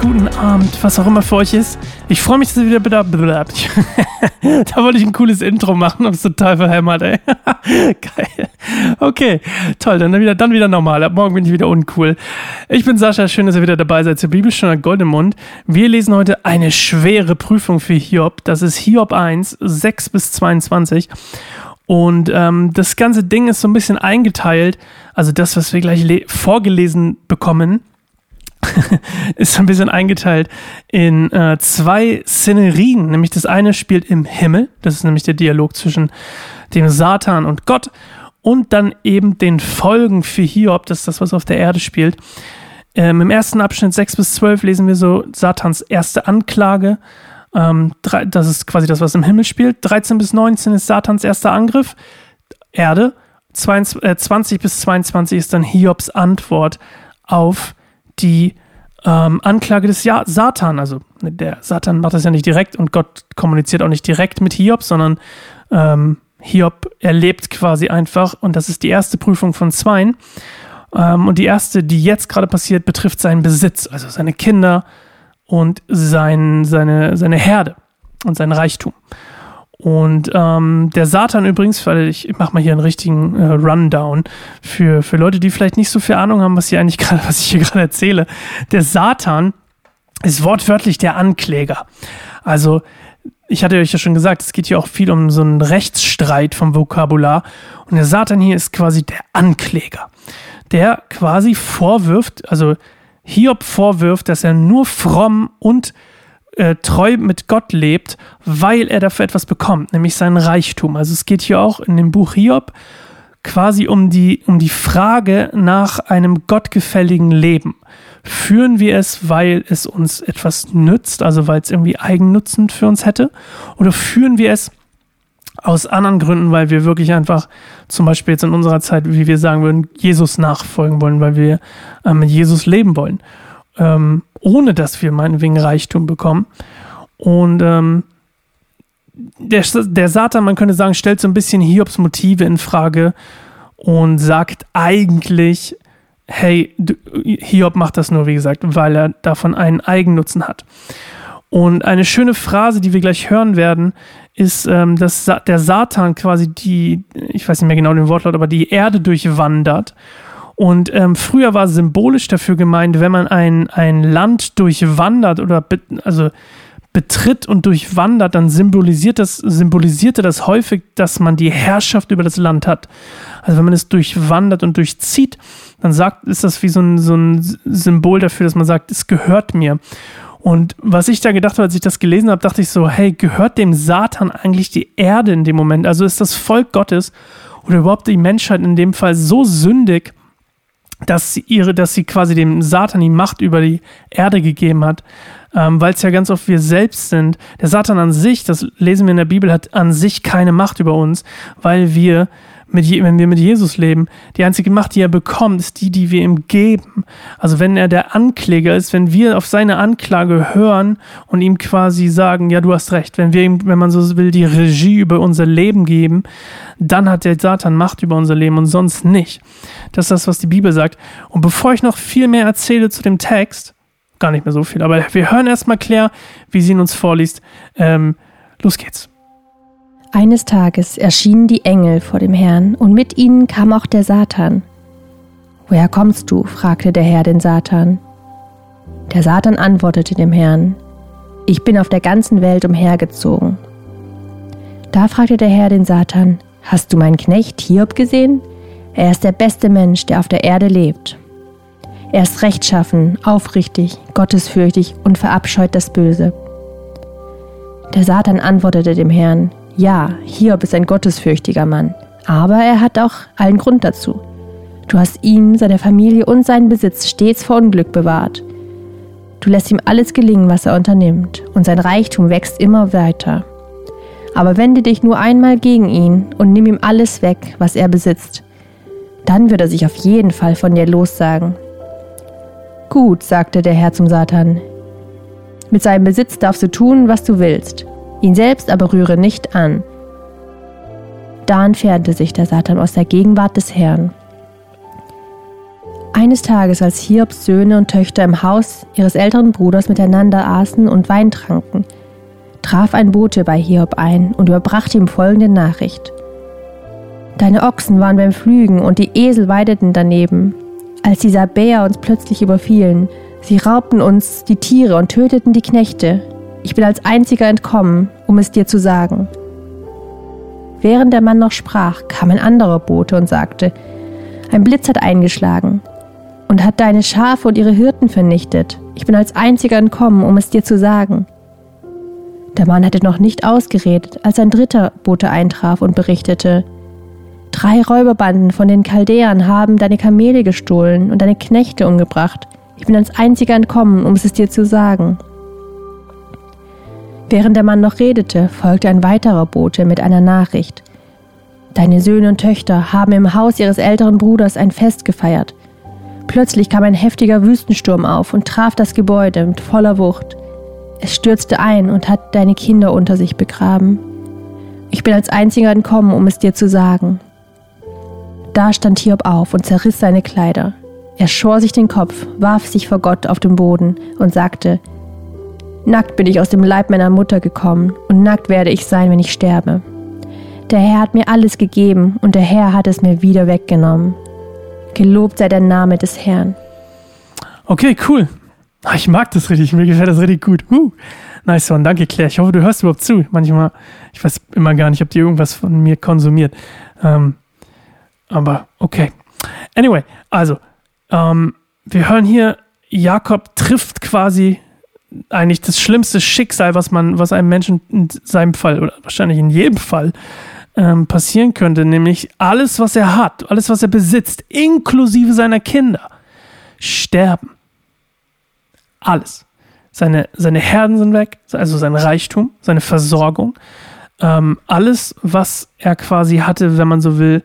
guten Abend, was auch immer für euch ist. Ich freue mich, dass ihr wieder da bleibt. da wollte ich ein cooles Intro machen, aber es total verhämmert, ey. Geil. Okay, toll, dann wieder, dann wieder normal. Ab morgen bin ich wieder uncool. Ich bin Sascha, schön, dass ihr wieder dabei seid zur Bibelstunde Gold im Mund. Wir lesen heute eine schwere Prüfung für Hiob. Das ist Hiob 1, 6 bis 22. Und ähm, das ganze Ding ist so ein bisschen eingeteilt. Also das, was wir gleich vorgelesen bekommen, ist so ein bisschen eingeteilt in äh, zwei Szenerien. Nämlich das eine spielt im Himmel. Das ist nämlich der Dialog zwischen dem Satan und Gott. Und dann eben den Folgen für Hiob. Das ist das, was auf der Erde spielt. Ähm, Im ersten Abschnitt 6 bis 12 lesen wir so Satans erste Anklage. Ähm, das ist quasi das, was im Himmel spielt. 13 bis 19 ist Satans erster Angriff. Erde. 20, äh, 20 bis 22 ist dann Hiobs Antwort auf die ähm, Anklage des ja Satan. Also der Satan macht das ja nicht direkt und Gott kommuniziert auch nicht direkt mit Hiob, sondern ähm, Hiob erlebt quasi einfach und das ist die erste Prüfung von zweien. Ähm, und die erste, die jetzt gerade passiert, betrifft seinen Besitz, also seine Kinder, und sein, seine, seine Herde und sein Reichtum. Und ähm, der Satan übrigens, weil ich mache mal hier einen richtigen äh, Rundown für, für Leute, die vielleicht nicht so viel Ahnung haben, was hier eigentlich gerade, was ich hier gerade erzähle. Der Satan ist wortwörtlich der Ankläger. Also ich hatte euch ja schon gesagt, es geht hier auch viel um so einen Rechtsstreit vom Vokabular. Und der Satan hier ist quasi der Ankläger, der quasi vorwirft, also Hiob vorwirft, dass er nur fromm und äh, treu mit Gott lebt, weil er dafür etwas bekommt, nämlich seinen Reichtum. Also es geht hier auch in dem Buch Hiob quasi um die, um die Frage nach einem gottgefälligen Leben. Führen wir es, weil es uns etwas nützt, also weil es irgendwie eigennutzend für uns hätte? Oder führen wir es aus anderen Gründen, weil wir wirklich einfach zum Beispiel jetzt in unserer Zeit, wie wir sagen würden, Jesus nachfolgen wollen, weil wir äh, mit Jesus leben wollen, ähm, ohne dass wir meinetwegen Reichtum bekommen. Und ähm, der, der Satan, man könnte sagen, stellt so ein bisschen Hiobs Motive in Frage und sagt eigentlich, hey, Hiob macht das nur, wie gesagt, weil er davon einen Eigennutzen hat. Und eine schöne Phrase, die wir gleich hören werden, ist, ähm, dass der Satan quasi die, ich weiß nicht mehr genau den Wortlaut, aber die Erde durchwandert. Und ähm, früher war symbolisch dafür gemeint, wenn man ein, ein Land durchwandert oder be also betritt und durchwandert, dann symbolisiert das, symbolisierte das häufig, dass man die Herrschaft über das Land hat. Also wenn man es durchwandert und durchzieht, dann sagt, ist das wie so ein, so ein Symbol dafür, dass man sagt, es gehört mir. Und was ich da gedacht habe, als ich das gelesen habe, dachte ich so, hey, gehört dem Satan eigentlich die Erde in dem Moment? Also ist das Volk Gottes oder überhaupt die Menschheit in dem Fall so sündig, dass sie ihre, dass sie quasi dem Satan die Macht über die Erde gegeben hat, ähm, weil es ja ganz oft wir selbst sind. Der Satan an sich, das lesen wir in der Bibel, hat an sich keine Macht über uns, weil wir mit, wenn wir mit Jesus leben, die einzige Macht, die er bekommt, ist die, die wir ihm geben. Also wenn er der Ankläger ist, wenn wir auf seine Anklage hören und ihm quasi sagen, ja, du hast recht, wenn wir ihm, wenn man so will, die Regie über unser Leben geben, dann hat der Satan Macht über unser Leben und sonst nicht. Das ist das, was die Bibel sagt. Und bevor ich noch viel mehr erzähle zu dem Text, gar nicht mehr so viel, aber wir hören erstmal Claire, wie sie ihn uns vorliest. Ähm, los geht's. Eines Tages erschienen die Engel vor dem Herrn, und mit ihnen kam auch der Satan. Woher kommst du? fragte der Herr den Satan. Der Satan antwortete dem Herrn, Ich bin auf der ganzen Welt umhergezogen. Da fragte der Herr den Satan, Hast du meinen Knecht Hiob gesehen? Er ist der beste Mensch, der auf der Erde lebt. Er ist rechtschaffen, aufrichtig, gottesfürchtig und verabscheut das Böse. Der Satan antwortete dem Herrn, ja, Hiob ist ein gottesfürchtiger Mann, aber er hat auch allen Grund dazu. Du hast ihn, seine Familie und seinen Besitz stets vor Unglück bewahrt. Du lässt ihm alles gelingen, was er unternimmt, und sein Reichtum wächst immer weiter. Aber wende dich nur einmal gegen ihn und nimm ihm alles weg, was er besitzt. Dann wird er sich auf jeden Fall von dir lossagen. Gut, sagte der Herr zum Satan. Mit seinem Besitz darfst du tun, was du willst ihn selbst aber rühre nicht an. Da entfernte sich der Satan aus der Gegenwart des Herrn. Eines Tages, als Hiobs Söhne und Töchter im Haus ihres älteren Bruders miteinander aßen und Wein tranken, traf ein Bote bei Hiob ein und überbrachte ihm folgende Nachricht. Deine Ochsen waren beim Pflügen und die Esel weideten daneben, als die Sabäer uns plötzlich überfielen. Sie raubten uns die Tiere und töteten die Knechte. Ich bin als einziger entkommen, um es dir zu sagen. Während der Mann noch sprach, kam ein anderer Bote und sagte, ein Blitz hat eingeschlagen und hat deine Schafe und ihre Hirten vernichtet. Ich bin als einziger entkommen, um es dir zu sagen. Der Mann hatte noch nicht ausgeredet, als ein dritter Bote eintraf und berichtete, Drei Räuberbanden von den Chaldäern haben deine Kamele gestohlen und deine Knechte umgebracht. Ich bin als einziger entkommen, um es dir zu sagen. Während der Mann noch redete, folgte ein weiterer Bote mit einer Nachricht. Deine Söhne und Töchter haben im Haus ihres älteren Bruders ein Fest gefeiert. Plötzlich kam ein heftiger Wüstensturm auf und traf das Gebäude mit voller Wucht. Es stürzte ein und hat deine Kinder unter sich begraben. Ich bin als einziger entkommen, um es dir zu sagen. Da stand Hiob auf und zerriss seine Kleider. Er schor sich den Kopf, warf sich vor Gott auf den Boden und sagte, Nackt bin ich aus dem Leib meiner Mutter gekommen und nackt werde ich sein, wenn ich sterbe. Der Herr hat mir alles gegeben und der Herr hat es mir wieder weggenommen. Gelobt sei der Name des Herrn. Okay, cool. Ah, ich mag das richtig, mir gefällt das richtig gut. Uh, nice one, danke Claire. Ich hoffe, du hörst überhaupt zu. Manchmal, ich weiß immer gar nicht, ob die irgendwas von mir konsumiert. Ähm, aber okay. Anyway, also, ähm, wir hören hier, Jakob trifft quasi eigentlich das schlimmste Schicksal, was man, was einem Menschen in seinem Fall oder wahrscheinlich in jedem Fall ähm, passieren könnte, nämlich alles, was er hat, alles, was er besitzt, inklusive seiner Kinder, sterben. Alles. Seine, seine Herden sind weg, also sein Reichtum, seine Versorgung, ähm, alles, was er quasi hatte, wenn man so will,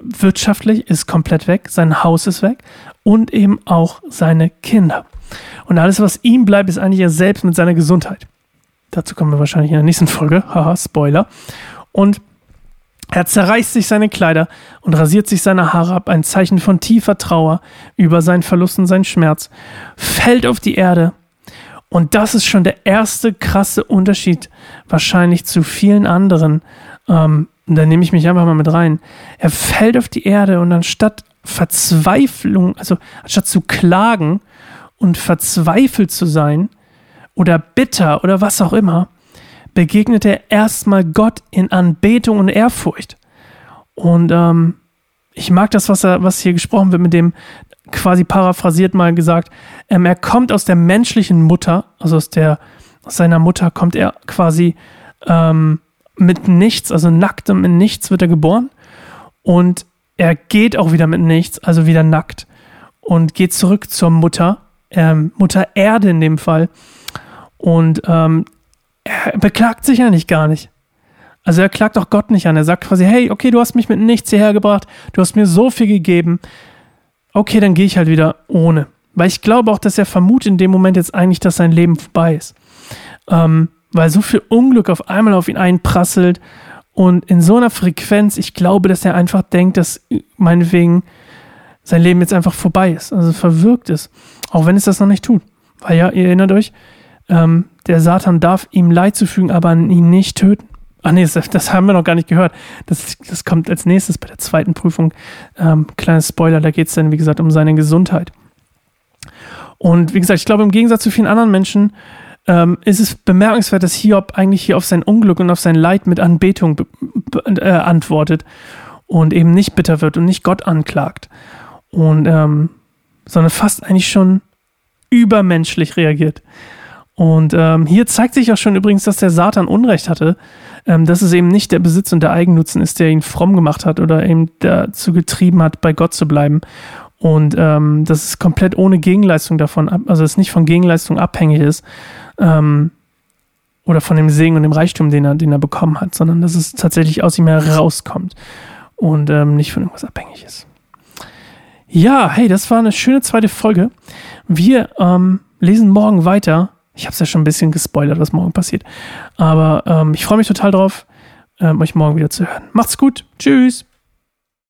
wirtschaftlich, ist komplett weg, sein Haus ist weg und eben auch seine Kinder. Und alles, was ihm bleibt, ist eigentlich er selbst mit seiner Gesundheit. Dazu kommen wir wahrscheinlich in der nächsten Folge. Haha, Spoiler. Und er zerreißt sich seine Kleider und rasiert sich seine Haare ab, ein Zeichen von tiefer Trauer über seinen Verlust und seinen Schmerz, fällt auf die Erde. Und das ist schon der erste krasse Unterschied wahrscheinlich zu vielen anderen. Ähm, da nehme ich mich einfach mal mit rein. Er fällt auf die Erde und anstatt Verzweiflung, also anstatt zu klagen und verzweifelt zu sein oder bitter oder was auch immer, begegnet er erstmal Gott in Anbetung und Ehrfurcht. Und ähm, ich mag das, was, er, was hier gesprochen wird, mit dem quasi paraphrasiert mal gesagt, ähm, er kommt aus der menschlichen Mutter, also aus, der, aus seiner Mutter kommt er quasi ähm, mit nichts, also nacktem in nichts wird er geboren. Und er geht auch wieder mit nichts, also wieder nackt. Und geht zurück zur Mutter, ähm, Mutter Erde in dem Fall. Und ähm, er beklagt sich eigentlich gar nicht. Also er klagt auch Gott nicht an. Er sagt quasi, hey, okay, du hast mich mit nichts hierher gebracht, du hast mir so viel gegeben. Okay, dann gehe ich halt wieder ohne. Weil ich glaube auch, dass er vermutet in dem Moment jetzt eigentlich, dass sein Leben vorbei ist. Ähm, weil so viel Unglück auf einmal auf ihn einprasselt und in so einer Frequenz, ich glaube, dass er einfach denkt, dass meinetwegen sein Leben jetzt einfach vorbei ist, also verwirkt ist. Auch wenn es das noch nicht tut. Weil ja, ihr erinnert euch, ähm, der Satan darf ihm Leid zufügen, aber ihn nicht töten. Ach nee, das, das, haben wir noch gar nicht gehört. Das, das kommt als nächstes bei der zweiten Prüfung. Ähm, kleines Spoiler, da geht es dann, wie gesagt, um seine Gesundheit. Und wie gesagt, ich glaube, im Gegensatz zu vielen anderen Menschen ähm, ist es bemerkenswert, dass Hiob eigentlich hier auf sein Unglück und auf sein Leid mit Anbetung äh, antwortet und eben nicht bitter wird und nicht Gott anklagt. Und, ähm, sondern fast eigentlich schon übermenschlich reagiert. Und ähm, hier zeigt sich auch schon übrigens, dass der Satan Unrecht hatte, ähm, dass es eben nicht der Besitz und der Eigennutzen ist, der ihn fromm gemacht hat oder eben dazu getrieben hat, bei Gott zu bleiben. Und ähm, dass es komplett ohne Gegenleistung davon, ab, also es nicht von Gegenleistung abhängig ist ähm, oder von dem Segen und dem Reichtum, den er, den er bekommen hat, sondern dass es tatsächlich aus ihm herauskommt und ähm, nicht von irgendwas abhängig ist. Ja, hey, das war eine schöne zweite Folge. Wir ähm, lesen morgen weiter ich habe es ja schon ein bisschen gespoilert, was morgen passiert. Aber ähm, ich freue mich total drauf, ähm, euch morgen wieder zu hören. Macht's gut. Tschüss.